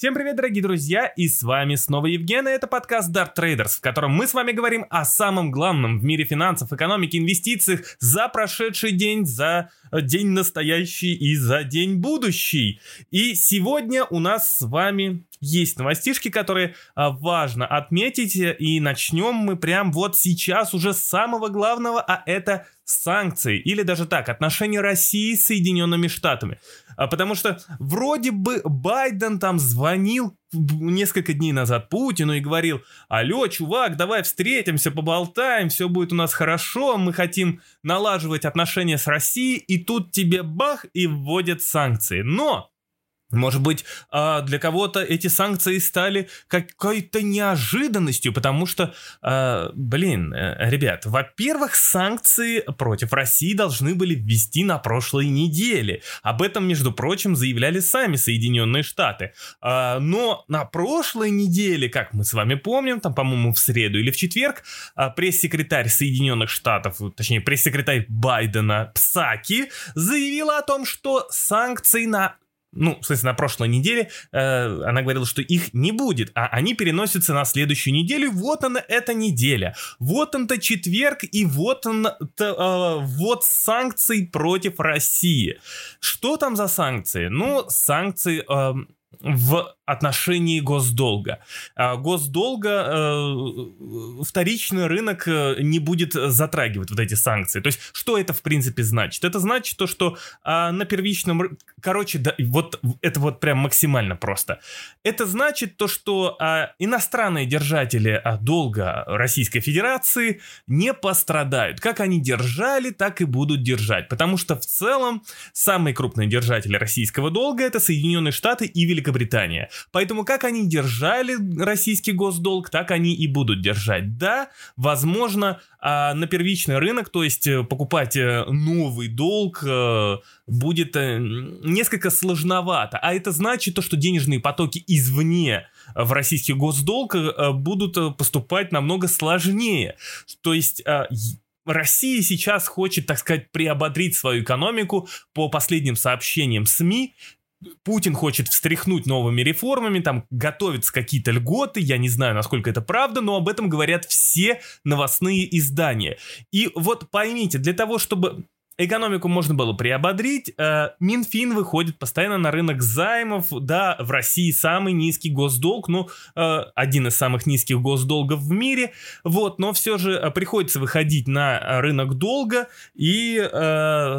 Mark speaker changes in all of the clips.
Speaker 1: Всем привет, дорогие друзья, и с вами снова Евген, и это подкаст Dart Traders, в котором мы с вами говорим о самом главном в мире финансов, экономики, инвестициях за прошедший день, за э, день настоящий и за день будущий. И сегодня у нас с вами есть новостишки, которые а, важно отметить, и начнем мы прям вот сейчас уже с самого главного, а это санкции, или даже так, отношения России с Соединенными Штатами. А потому что вроде бы Байден там звонил несколько дней назад Путину и говорил, алло, чувак, давай встретимся, поболтаем, все будет у нас хорошо, мы хотим налаживать отношения с Россией, и тут тебе бах и вводят санкции. Но может быть, а, для кого-то эти санкции стали какой-то неожиданностью, потому что, а, блин, э, ребят, во-первых, санкции против России должны были ввести на прошлой неделе. Об этом, между прочим, заявляли сами Соединенные Штаты. А, но на прошлой неделе, как мы с вами помним, там, по-моему, в среду или в четверг, пресс-секретарь Соединенных Штатов, точнее, пресс-секретарь Байдена Псаки заявила о том, что санкции на ну, в смысле, на прошлой неделе э, она говорила, что их не будет, а они переносятся на следующую неделю. Вот она, эта неделя. Вот он-то четверг, и вот он, э, вот санкции против России. Что там за санкции? Ну, санкции... Э, в отношении госдолга. А госдолга э, вторичный рынок э, не будет затрагивать вот эти санкции. То есть, что это в принципе значит? Это значит то, что э, на первичном... Короче, да, вот это вот прям максимально просто. Это значит то, что э, иностранные держатели э, долга Российской Федерации не пострадают. Как они держали, так и будут держать. Потому что в целом самые крупные держатели российского долга это Соединенные Штаты и Великобритания. Поэтому как они держали российский госдолг, так они и будут держать. Да, возможно, а, на первичный рынок, то есть э, покупать э, новый долг э, будет несколько сложновато. А это значит то, что денежные потоки извне в российский госдолг будут поступать намного сложнее. То есть Россия сейчас хочет, так сказать, приободрить свою экономику по последним сообщениям СМИ. Путин хочет встряхнуть новыми реформами, там готовятся какие-то льготы, я не знаю, насколько это правда, но об этом говорят все новостные издания. И вот поймите, для того, чтобы экономику можно было приободрить. Э, Минфин выходит постоянно на рынок займов. Да, в России самый низкий госдолг, ну, э, один из самых низких госдолгов в мире. Вот, но все же э, приходится выходить на рынок долга и,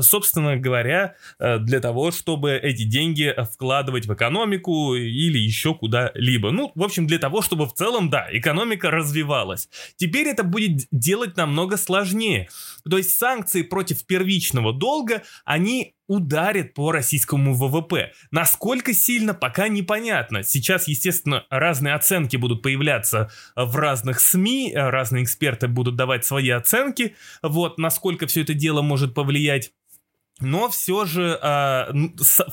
Speaker 1: собственно говоря, для того, чтобы эти деньги вкладывать в экономику или еще куда-либо. Ну, в общем, для того, чтобы в целом, да, экономика развивалась. Теперь это будет делать намного сложнее. То есть санкции против первичного долга, они ударят по российскому ВВП. Насколько сильно, пока непонятно. Сейчас, естественно, разные оценки будут появляться в разных СМИ, разные эксперты будут давать свои оценки, вот, насколько все это дело может повлиять но все же э,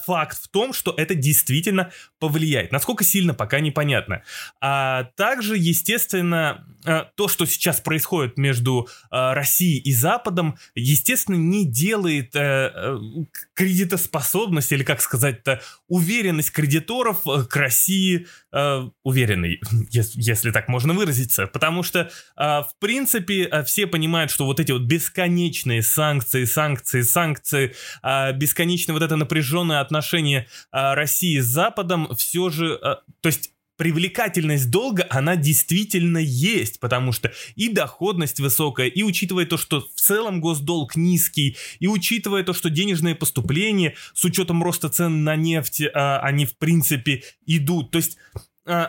Speaker 1: факт в том, что это действительно повлияет. Насколько сильно, пока непонятно. А также, естественно, э, то, что сейчас происходит между э, Россией и Западом, естественно, не делает э, э кредитоспособность, или как сказать-то, уверенность кредиторов э, к России э, уверенной, если, если так можно выразиться. Потому что, э, в принципе, э, все понимают, что вот эти вот бесконечные санкции, санкции, санкции, э, бесконечное вот это напряженное отношение э, России с Западом, все же, э, то есть привлекательность долга, она действительно есть, потому что и доходность высокая, и учитывая то, что в целом госдолг низкий, и учитывая то, что денежные поступления с учетом роста цен на нефть, а, они в принципе идут. То есть а,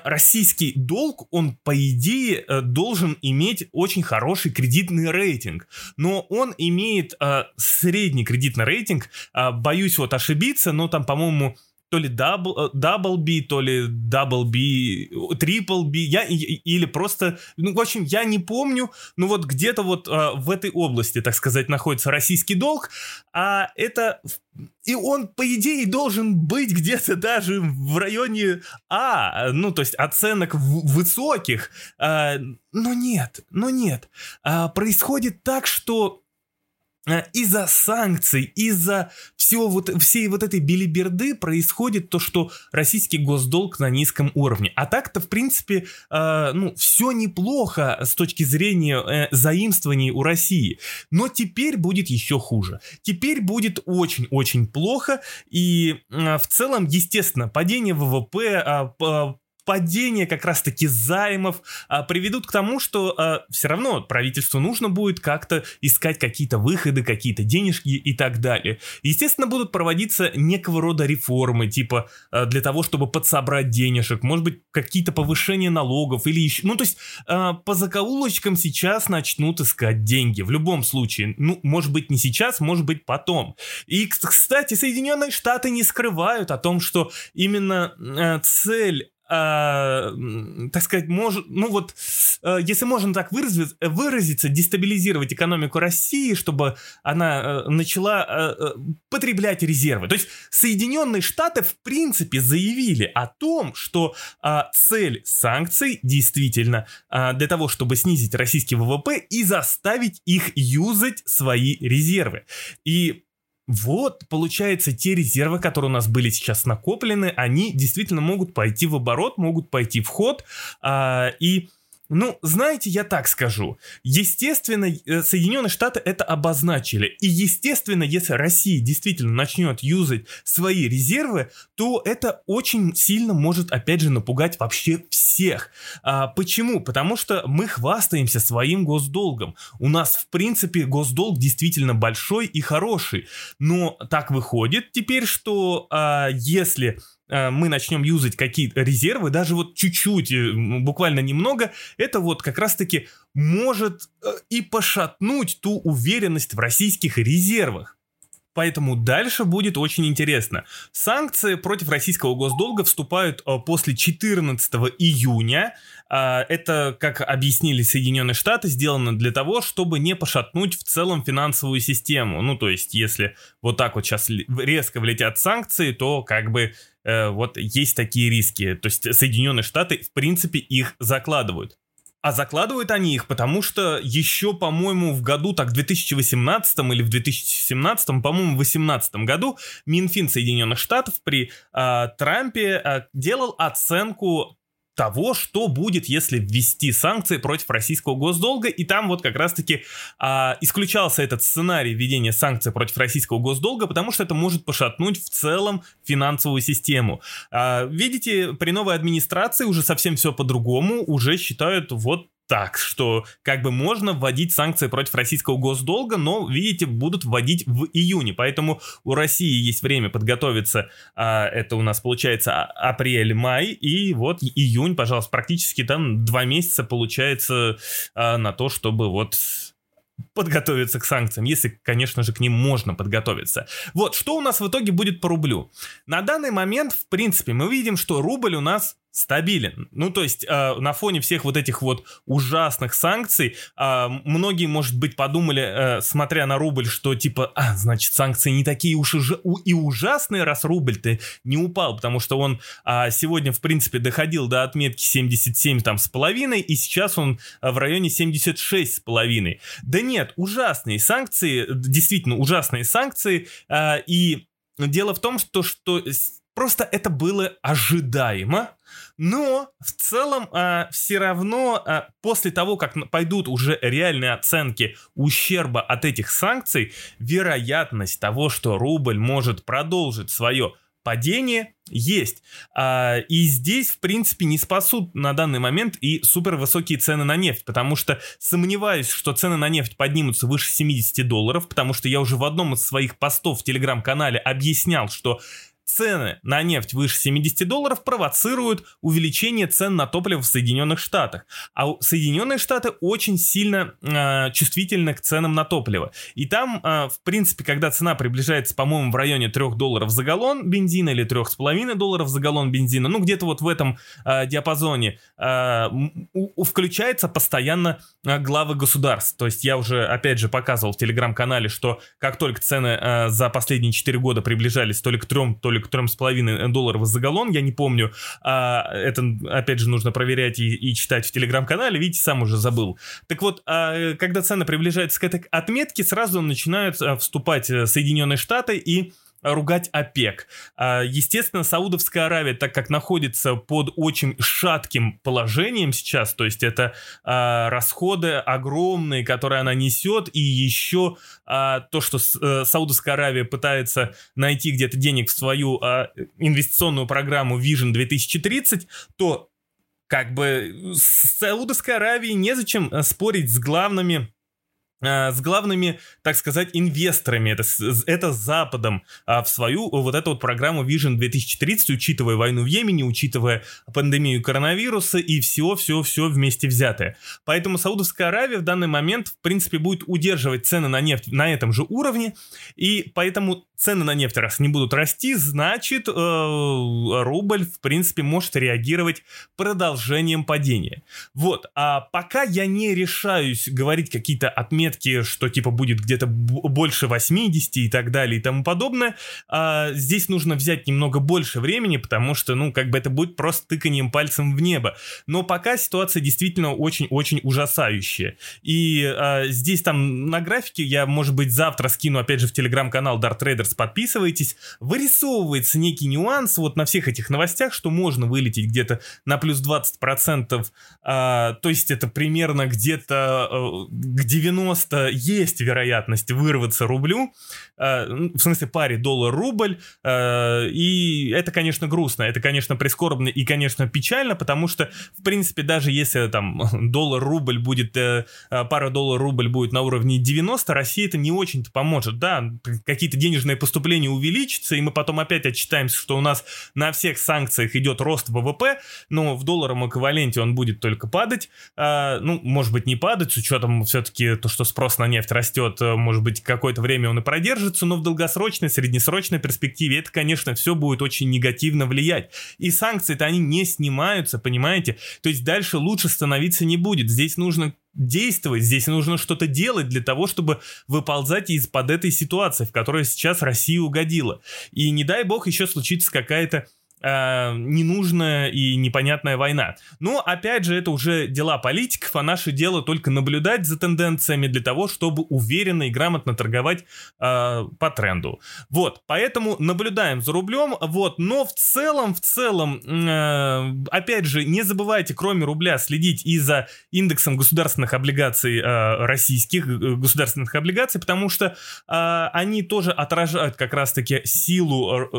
Speaker 1: российский долг, он, по идее, э, должен иметь очень хороший кредитный рейтинг. Но он имеет а, средний кредитный рейтинг. Боюсь вот ошибиться, но там, по-моему, то ли double, double B, то ли double B, triple B, я, или просто, ну, в общем, я не помню, но вот где-то вот а, в этой области, так сказать, находится российский долг, а это, и он, по идее, должен быть где-то даже в районе А, ну, то есть оценок высоких, а, но нет, но нет, а, происходит так, что Э, из-за санкций, из-за всего вот, всей вот этой билиберды происходит то, что российский госдолг на низком уровне. А так-то, в принципе, э, ну, все неплохо с точки зрения э, заимствований у России. Но теперь будет еще хуже. Теперь будет очень-очень плохо. И э, в целом, естественно, падение ВВП, э, падение как раз-таки займов а, приведут к тому, что а, все равно правительству нужно будет как-то искать какие-то выходы, какие-то денежки и так далее. Естественно, будут проводиться некого рода реформы, типа а, для того, чтобы подсобрать денежек, может быть, какие-то повышения налогов или еще... Ну, то есть а, по закоулочкам сейчас начнут искать деньги, в любом случае. Ну, может быть, не сейчас, может быть, потом. И, кстати, Соединенные Штаты не скрывают о том, что именно а, цель э, так сказать, может, ну вот, э, если можно так выразить, выразиться, дестабилизировать экономику России, чтобы она э, начала э, э, потреблять резервы. То есть Соединенные Штаты в принципе заявили о том, что э, цель санкций действительно э, для того, чтобы снизить российский ВВП и заставить их юзать свои резервы. И вот, получается, те резервы, которые у нас были сейчас накоплены, они действительно могут пойти в оборот, могут пойти в ход, а, и ну, знаете, я так скажу. Естественно, э, Соединенные Штаты это обозначили. И естественно, если Россия действительно начнет юзать свои резервы, то это очень сильно может, опять же, напугать вообще всех. А, почему? Потому что мы хвастаемся своим госдолгом. У нас, в принципе, госдолг действительно большой и хороший. Но так выходит теперь, что а, если мы начнем юзать какие-то резервы, даже вот чуть-чуть, э, буквально немного, это вот как раз-таки может э, и пошатнуть ту уверенность в российских резервах. Поэтому дальше будет очень интересно. Санкции против российского госдолга вступают после 14 июня. Это, как объяснили Соединенные Штаты, сделано для того, чтобы не пошатнуть в целом финансовую систему. Ну, то есть, если вот так вот сейчас резко влетят санкции, то как бы э, вот есть такие риски. То есть Соединенные Штаты, в принципе, их закладывают. А закладывают они их, потому что еще, по-моему, в году, так, в 2018 или в 2017, по-моему, в 2018 году Минфин Соединенных Штатов при э, Трампе э, делал оценку того, что будет, если ввести санкции против российского госдолга. И там вот как раз-таки а, исключался этот сценарий введения санкций против российского госдолга, потому что это может пошатнуть в целом финансовую систему. А, видите, при новой администрации уже совсем все по-другому, уже считают вот так, что как бы можно вводить санкции против российского госдолга, но, видите, будут вводить в июне, поэтому у России есть время подготовиться, а, это у нас получается а, апрель-май, и вот июнь, пожалуйста, практически там два месяца получается а, на то, чтобы вот подготовиться к санкциям, если, конечно же, к ним можно подготовиться. Вот, что у нас в итоге будет по рублю? На данный момент, в принципе, мы видим, что рубль у нас стабилен. Ну, то есть э, на фоне всех вот этих вот ужасных санкций, э, многие, может быть, подумали, э, смотря на рубль, что типа, а, значит, санкции не такие уж и ужасные, раз рубль-то не упал, потому что он э, сегодня, в принципе, доходил до отметки 77 там с половиной, и сейчас он в районе 76 с половиной. Да нет, ужасные санкции, действительно ужасные санкции, э, и дело в том, что, что просто это было ожидаемо, но в целом а, все равно а, после того, как пойдут уже реальные оценки ущерба от этих санкций, вероятность того, что рубль может продолжить свое падение есть. А, и здесь, в принципе, не спасут на данный момент и супер высокие цены на нефть, потому что сомневаюсь, что цены на нефть поднимутся выше 70 долларов, потому что я уже в одном из своих постов в телеграм-канале объяснял, что цены на нефть выше 70 долларов провоцируют увеличение цен на топливо в Соединенных Штатах. А Соединенные Штаты очень сильно э, чувствительны к ценам на топливо. И там, э, в принципе, когда цена приближается, по-моему, в районе 3 долларов за галлон бензина или 3,5 долларов за галлон бензина, ну где-то вот в этом э, диапазоне, э, у, включается постоянно главы государств. То есть я уже, опять же, показывал в телеграм-канале, что как только цены э, за последние 4 года приближались то ли к 3, то ли более как 3,5 долларов за галлон, я не помню. А, это, опять же, нужно проверять и, и читать в телеграм-канале, видите, сам уже забыл. Так вот, а, когда цены приближаются к этой отметке, сразу начинают а, вступать э, Соединенные Штаты и ругать ОПЕК. А, естественно, Саудовская Аравия, так как находится под очень шатким положением сейчас, то есть это а, расходы огромные, которые она несет, и еще а, то, что э, Саудовская Аравия пытается найти где-то денег в свою инвестиционную программу Vision 2030, то как бы с Саудовской Аравией незачем э, спорить с главными с главными, так сказать, инвесторами, это, это Западом, а, в свою вот эту вот программу Vision 2030, учитывая войну в Йемене, учитывая пандемию коронавируса и все-все-все вместе взятое. Поэтому Саудовская Аравия в данный момент, в принципе, будет удерживать цены на нефть на этом же уровне, и поэтому цены на нефть раз не будут расти, значит, э, рубль, в принципе, может реагировать продолжением падения. Вот, а пока я не решаюсь говорить какие-то отметки, что типа будет где-то больше 80 и так далее и тому подобное, э, здесь нужно взять немного больше времени, потому что, ну, как бы это будет просто тыканием пальцем в небо. Но пока ситуация действительно очень-очень ужасающая. И э, здесь там на графике я, может быть, завтра скину, опять же, в телеграм-канал Dart Traders Яндекс, подписывайтесь, вырисовывается некий нюанс вот на всех этих новостях, что можно вылететь где-то на плюс 20%, а, то есть это примерно где-то а, к 90 есть вероятность вырваться рублю, а, в смысле паре доллар-рубль, а, и это, конечно, грустно, это, конечно, прискорбно и, конечно, печально, потому что, в принципе, даже если там доллар-рубль будет, а, пара доллар-рубль будет на уровне 90, России это не очень-то поможет, да, какие-то денежные поступление увеличится, и мы потом опять отчитаемся, что у нас на всех санкциях идет рост ВВП, но в долларовом эквиваленте он будет только падать. А, ну, может быть, не падать, с учетом все-таки то, что спрос на нефть растет, э, может быть, какое-то время он и продержится, но в долгосрочной, среднесрочной перспективе это, конечно, все будет очень негативно влиять. И санкции-то они не снимаются, понимаете? То есть дальше лучше становиться не будет. Здесь нужно действовать, здесь нужно что-то делать для того, чтобы выползать из-под этой ситуации, в которой сейчас Россия угодила. И не дай бог еще случится какая-то э, ненужная и непонятная война. Но, опять же, это уже дела политиков, а наше дело только наблюдать за тенденциями для того, чтобы уверенно и грамотно торговать э, по тренду. Вот, поэтому наблюдаем за рублем, вот, но в целом, в целом, э, опять же, не забывайте, кроме рубля, следить и за индексом государственных облигаций э, российских, э, государственных облигаций, потому что э, они тоже отражают как раз-таки силу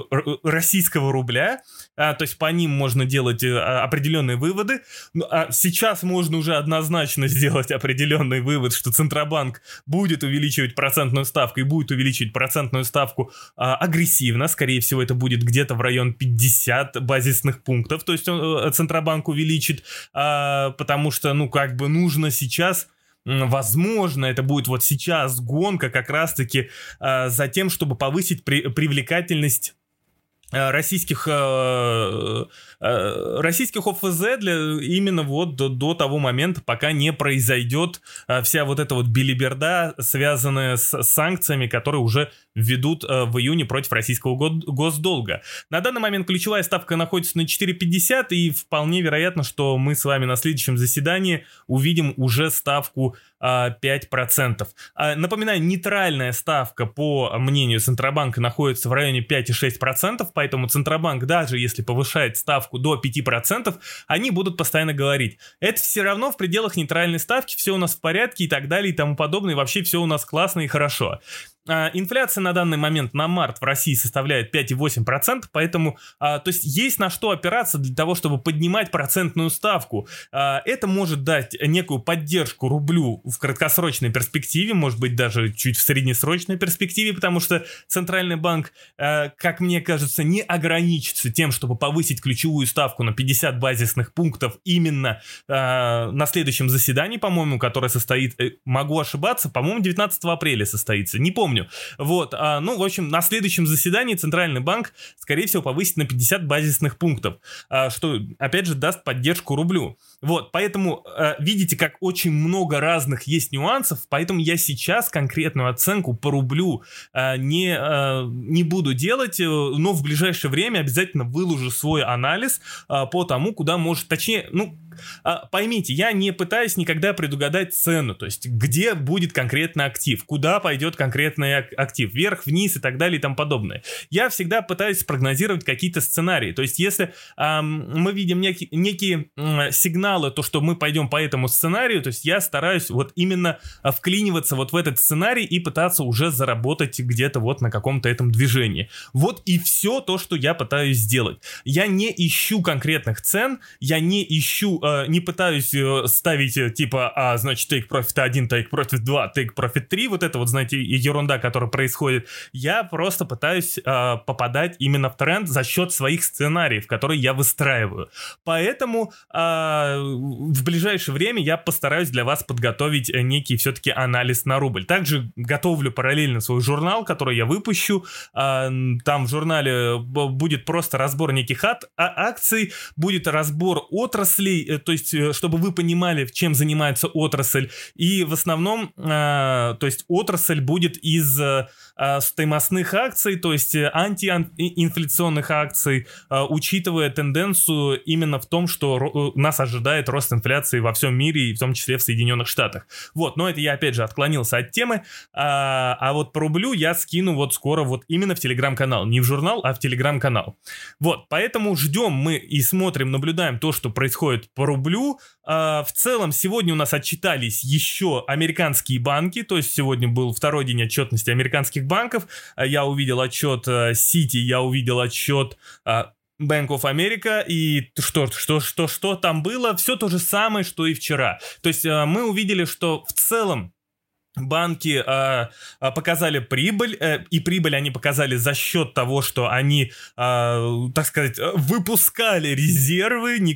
Speaker 1: российского рубля, а, то есть по ним можно делать э, определенные выводы. Ну, а сейчас можно уже однозначно сделать определенный вывод, что Центробанк будет увеличивать процентную ставку и будет увеличивать процентную ставку а, агрессивно. Скорее всего, это будет где-то в район 50 базисных пунктов. То есть он, э, Центробанк увеличит, а, потому что, ну, как бы нужно сейчас возможно, это будет вот сейчас гонка как раз-таки э, за тем, чтобы повысить при, привлекательность российских э, э, российских ОФЗ для именно вот до, до того момента, пока не произойдет вся вот эта вот билиберда, связанная с санкциями, которые уже введут в июне против российского госдолга. На данный момент ключевая ставка находится на 4,50 и вполне вероятно, что мы с вами на следующем заседании увидим уже ставку 5%. А, напоминаю, нейтральная ставка, по мнению Центробанка, находится в районе 5,6%, поэтому Центробанк, даже если повышает ставку до 5%, они будут постоянно говорить, это все равно в пределах нейтральной ставки, все у нас в порядке и так далее и тому подобное, и вообще все у нас классно и хорошо. А, инфляция на данный момент на март в России составляет 5,8%, поэтому, а, то есть есть на что опираться для того, чтобы поднимать процентную ставку. А, это может дать некую поддержку рублю в краткосрочной перспективе, может быть даже чуть в среднесрочной перспективе, потому что Центральный банк, как мне кажется, не ограничится тем, чтобы повысить ключевую ставку на 50 базисных пунктов именно на следующем заседании, по-моему, которое состоит, э, могу ошибаться, по-моему, 19 апреля состоится, не помню, помню. Вот, а, ну, в общем, на следующем заседании Центральный банк, скорее всего, повысит на 50 базисных пунктов, а, что, опять же, даст поддержку рублю. Вот, поэтому э, видите, как очень много разных есть нюансов, поэтому я сейчас конкретную оценку по рублю э, не, э, не буду делать, э, но в ближайшее время обязательно выложу свой анализ э, по тому, куда может, точнее, ну, а, поймите, я не пытаюсь никогда предугадать цену, то есть где будет конкретно актив, куда пойдет конкретный актив, вверх, вниз и так далее и тому подобное. Я всегда пытаюсь прогнозировать какие-то сценарии, то есть если эм, мы видим неки, некие э, сигналы, то что мы пойдем по этому сценарию, то есть я стараюсь вот именно а, вклиниваться вот в этот сценарий и пытаться уже заработать где-то вот на каком-то этом движении. Вот и все то, что я пытаюсь сделать. Я не ищу конкретных цен, я не ищу э, не пытаюсь э, ставить э, типа, а, значит, take profit 1, take profit 2, take profit 3, вот это вот, знаете, ерунда, которая происходит. Я просто пытаюсь э, попадать именно в тренд за счет своих сценариев, которые я выстраиваю. Поэтому э, в ближайшее время я постараюсь для вас подготовить э, некий все-таки анализ на рубль. Также готовлю параллельно свой журнал, который я выпущу. Э, там в журнале будет просто разбор неких а- акций, будет разбор отраслей, Э, то есть, э, чтобы вы понимали, чем занимается отрасль. И в основном, э, то есть, отрасль будет из стоимостных акций, то есть антиинфляционных акций, учитывая тенденцию именно в том, что нас ожидает рост инфляции во всем мире и в том числе в Соединенных Штатах. Вот, но это я опять же отклонился от темы, а, а вот по рублю я скину вот скоро вот именно в телеграм-канал, не в журнал, а в телеграм-канал. Вот, поэтому ждем мы и смотрим, наблюдаем то, что происходит по рублю. А, в целом, сегодня у нас отчитались еще американские банки, то есть сегодня был второй день отчетности американских банков. А, я увидел отчет City, я увидел отчет а, Bank of America, и что, что, что, что там было, все то же самое, что и вчера. То есть мы увидели, что в целом банки э, показали прибыль, э, и прибыль они показали за счет того, что они, э, так сказать, выпускали резервы, не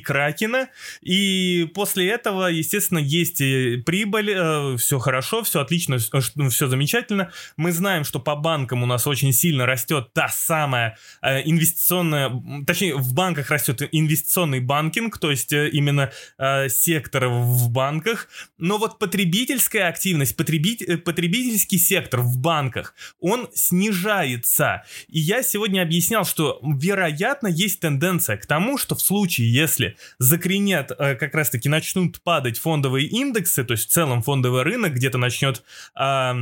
Speaker 1: и после этого, естественно, есть прибыль, э, все хорошо, все отлично, все замечательно. Мы знаем, что по банкам у нас очень сильно растет та самая э, инвестиционная, точнее, в банках растет инвестиционный банкинг, то есть э, именно э, сектор в банках, но вот потребительская активность, потребительская Э, потребительский сектор в банках, он снижается. И я сегодня объяснял, что, вероятно, есть тенденция к тому, что в случае, если закренят, э, как раз-таки начнут падать фондовые индексы, то есть в целом фондовый рынок где-то начнет... Э,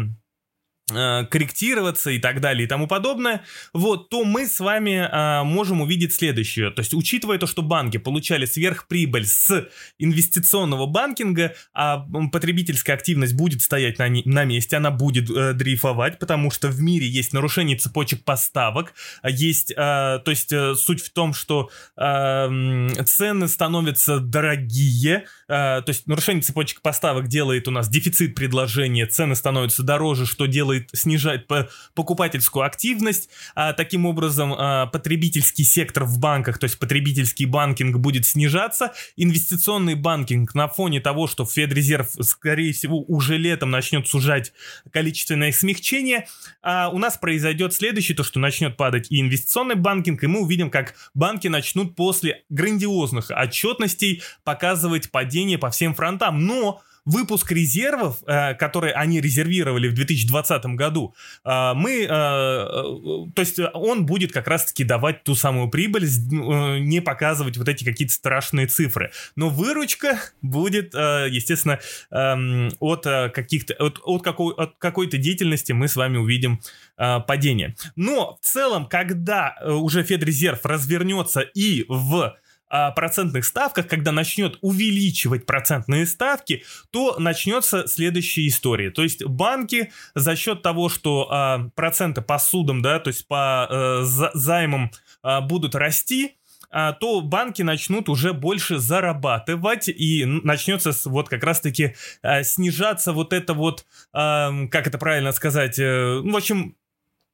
Speaker 1: корректироваться и так далее и тому подобное, вот, то мы с вами а, можем увидеть следующее. То есть, учитывая то, что банки получали сверхприбыль с инвестиционного банкинга, а потребительская активность будет стоять на, на месте, она будет э, дрейфовать, потому что в мире есть нарушение цепочек поставок, есть, э, то есть, э, суть в том, что э, цены становятся дорогие, э, то есть, нарушение цепочек поставок делает у нас дефицит предложения, цены становятся дороже, что делает делает, снижает покупательскую активность. А, таким образом, а, потребительский сектор в банках, то есть потребительский банкинг будет снижаться. Инвестиционный банкинг на фоне того, что Федрезерв, скорее всего, уже летом начнет сужать количественное смягчение, а у нас произойдет следующее, то, что начнет падать и инвестиционный банкинг, и мы увидим, как банки начнут после грандиозных отчетностей показывать падение по всем фронтам. Но выпуск резервов, э, которые они резервировали в 2020 году, э, мы, э, то есть он будет как раз-таки давать ту самую прибыль, не показывать вот эти какие-то страшные цифры. Но выручка будет, естественно, эм, от каких-то, от, от, какой, от какой-то деятельности мы с вами увидим падение. Но в целом, когда уже Федрезерв развернется и в процентных ставках, когда начнет увеличивать процентные ставки, то начнется следующая история. То есть банки за счет того, что а, проценты по судам, да, то есть по а, за, займам а, будут расти, а, то банки начнут уже больше зарабатывать и начнется вот как раз-таки а, снижаться вот это вот, а, как это правильно сказать, а, в общем,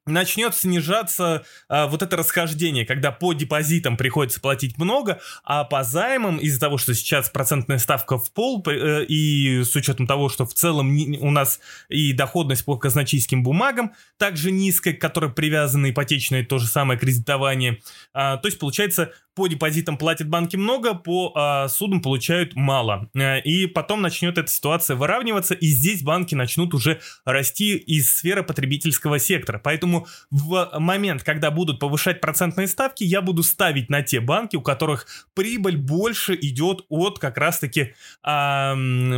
Speaker 1: начнет снижаться а, вот это расхождение, когда по депозитам приходится платить много, а по займам из-за того, что сейчас процентная ставка в пол, э, и с учетом того, что в целом у нас и доходность по казначейским бумагам также низкая, к которой привязаны ипотечное то же самое кредитование, а, то есть получается по депозитам платят банки много, по а, судам получают мало. Э, и потом начнет эта ситуация выравниваться, и здесь банки начнут уже расти из сферы потребительского сектора. Поэтому в момент, когда будут повышать процентные ставки, я буду ставить на те банки, у которых прибыль больше идет от как раз-таки а,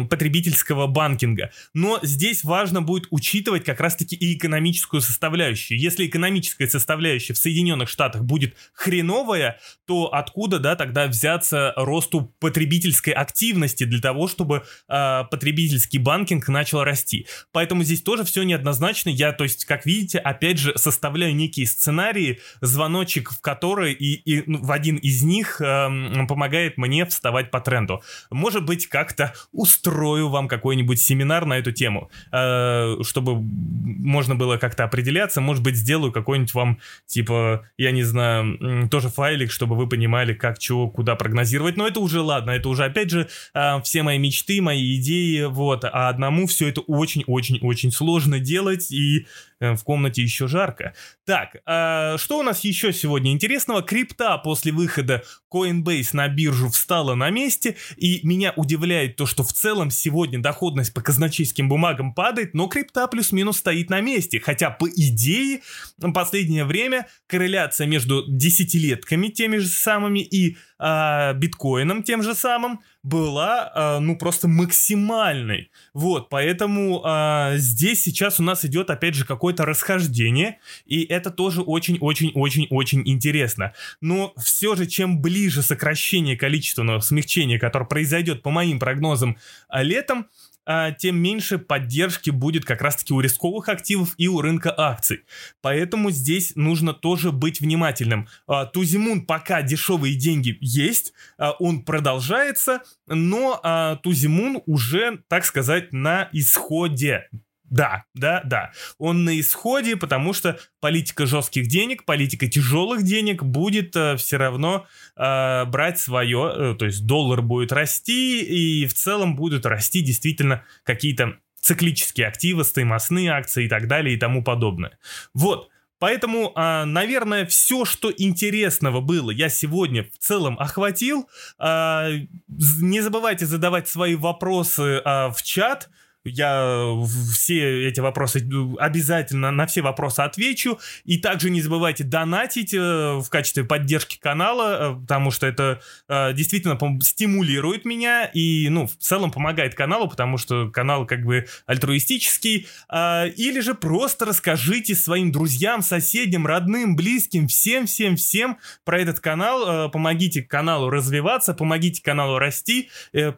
Speaker 1: потребительского банкинга. Но здесь важно будет учитывать как раз-таки и экономическую составляющую. Если экономическая составляющая в Соединенных Штатах будет хреновая, то откуда, да, тогда взяться росту потребительской активности для того, чтобы э, потребительский банкинг начал расти. Поэтому здесь тоже все неоднозначно. Я, то есть, как видите, опять же, составляю некие сценарии, звоночек в который и, и ну, в один из них э, помогает мне вставать по тренду. Может быть, как-то устрою вам какой-нибудь семинар на эту тему, э, чтобы можно было как-то определяться. Может быть, сделаю какой-нибудь вам, типа, я не знаю, тоже файлик, чтобы вы понимали, как, чего, куда прогнозировать. Но это уже ладно, это уже, опять же, э, все мои мечты, мои идеи, вот. А одному все это очень-очень-очень сложно делать, и э, в комнате еще жарко. Так, э, что у нас еще сегодня интересного? Крипта после выхода Coinbase на биржу встала на месте, и меня удивляет то, что в целом сегодня доходность по казначейским бумагам падает, но крипта плюс-минус стоит на месте. Хотя, по идее, в последнее время корреляция между десятилетками теми же самыми и э, биткоином тем же самым была, э, ну, просто максимальной. Вот, поэтому э, здесь сейчас у нас идет, опять же, какое-то расхождение, и это тоже очень-очень-очень-очень интересно. Но все же, чем ближе сокращение количественного смягчения, которое произойдет по моим прогнозам летом, тем меньше поддержки будет как раз-таки у рисковых активов и у рынка акций. Поэтому здесь нужно тоже быть внимательным. А, Тузимун пока дешевые деньги есть, а, он продолжается, но Тузимун уже, так сказать, на исходе. Да, да, да. Он на исходе, потому что политика жестких денег, политика тяжелых денег будет э, все равно э, брать свое, э, то есть доллар будет расти, и в целом будут расти действительно какие-то циклические активы, стоимостные акции и так далее и тому подобное. Вот. Поэтому, а, наверное, все, что интересного было, я сегодня в целом охватил. А, не забывайте задавать свои вопросы а, в чат я все эти вопросы обязательно на все вопросы отвечу. И также не забывайте донатить э, в качестве поддержки канала, э, потому что это э, действительно стимулирует меня и, ну, в целом помогает каналу, потому что канал как бы альтруистический. А, или же просто расскажите своим друзьям, соседям, родным, близким, всем-всем-всем про этот канал. Помогите каналу развиваться, помогите каналу расти,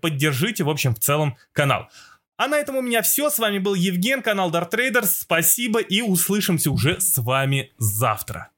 Speaker 1: поддержите, в общем, в целом канал. А на этом у меня все. С вами был Евген, канал Dart Traders. Спасибо и услышимся уже с вами завтра.